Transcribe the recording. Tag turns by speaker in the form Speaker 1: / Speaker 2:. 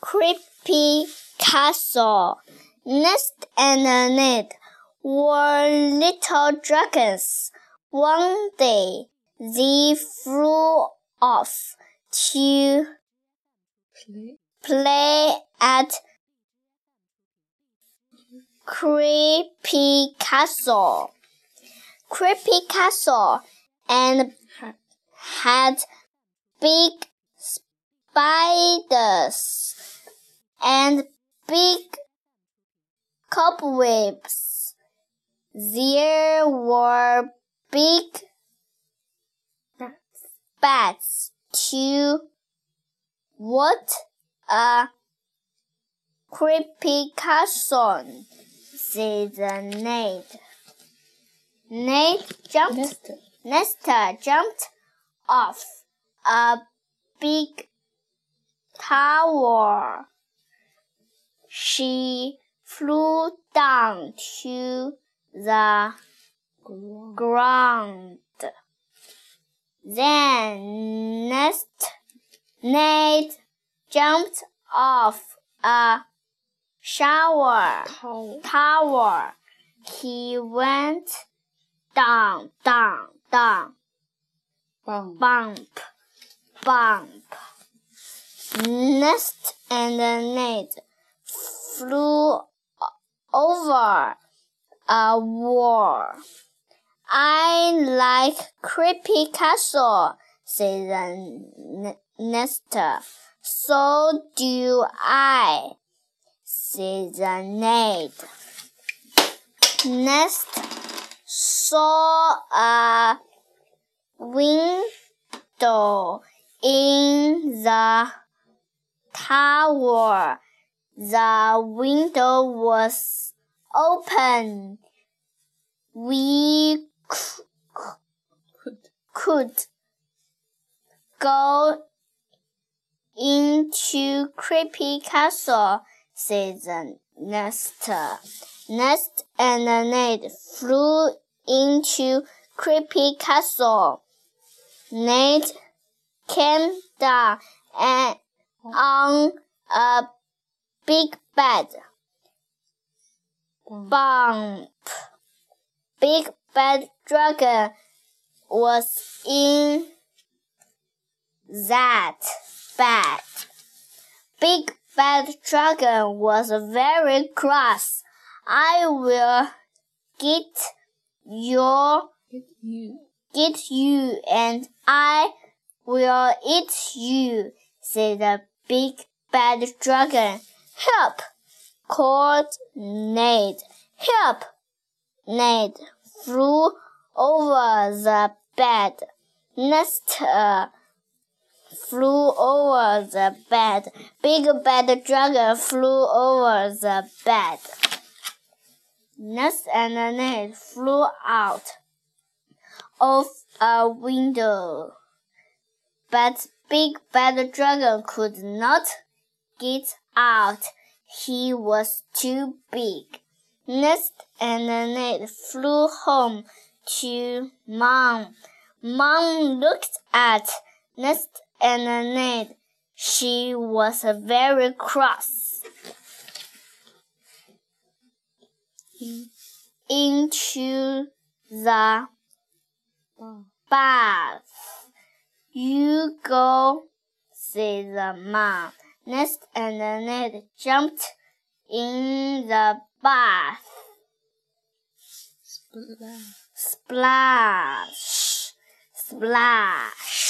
Speaker 1: creepy castle. Nest and Ned were little dragons. One day they flew off to
Speaker 2: play
Speaker 1: play at Creepy Castle. Creepy Castle and had big spiders and big cobwebs. There were big
Speaker 2: bats.
Speaker 1: bats too. What a creepy castle, said Ned. Ned jumped.
Speaker 2: Nest.
Speaker 1: Nesta jumped off a big tower. She flew down to the
Speaker 2: Ground.
Speaker 1: Then Nest Nate jumped off a shower tower. He went down, down, down,
Speaker 2: Bump.
Speaker 1: bump, bump. Nest and Nate flew over a wall. I like creepy castle, said the Nester. So do I, said the Ned. Nest saw a window in the tower. The window was open. We
Speaker 2: Could.
Speaker 1: go into creepy castle, said the. Nest and Ned flew into creepy castle. Ned came down and on a big bed.
Speaker 2: Bump.
Speaker 1: Big bad dragon was in that bed. Big bad dragon was very cross. I will get your
Speaker 2: Get you.
Speaker 1: get you and I will eat you, said the big bad dragon. Help! called Ned. Help! Ned flew over the bed. Nesta flew over the bed. Big bad dragon flew over the bed. Nest and Ned flew out of a window. But Big Bad Dragon could not get out. He was too big. Nest and the Ned flew home to Mom. Mom looked at Nest and the Ned. She was very cross. Into the bath. You go, said the mom. Nest and Ned jumped in the bath.
Speaker 2: Splash.
Speaker 1: Splash, splash.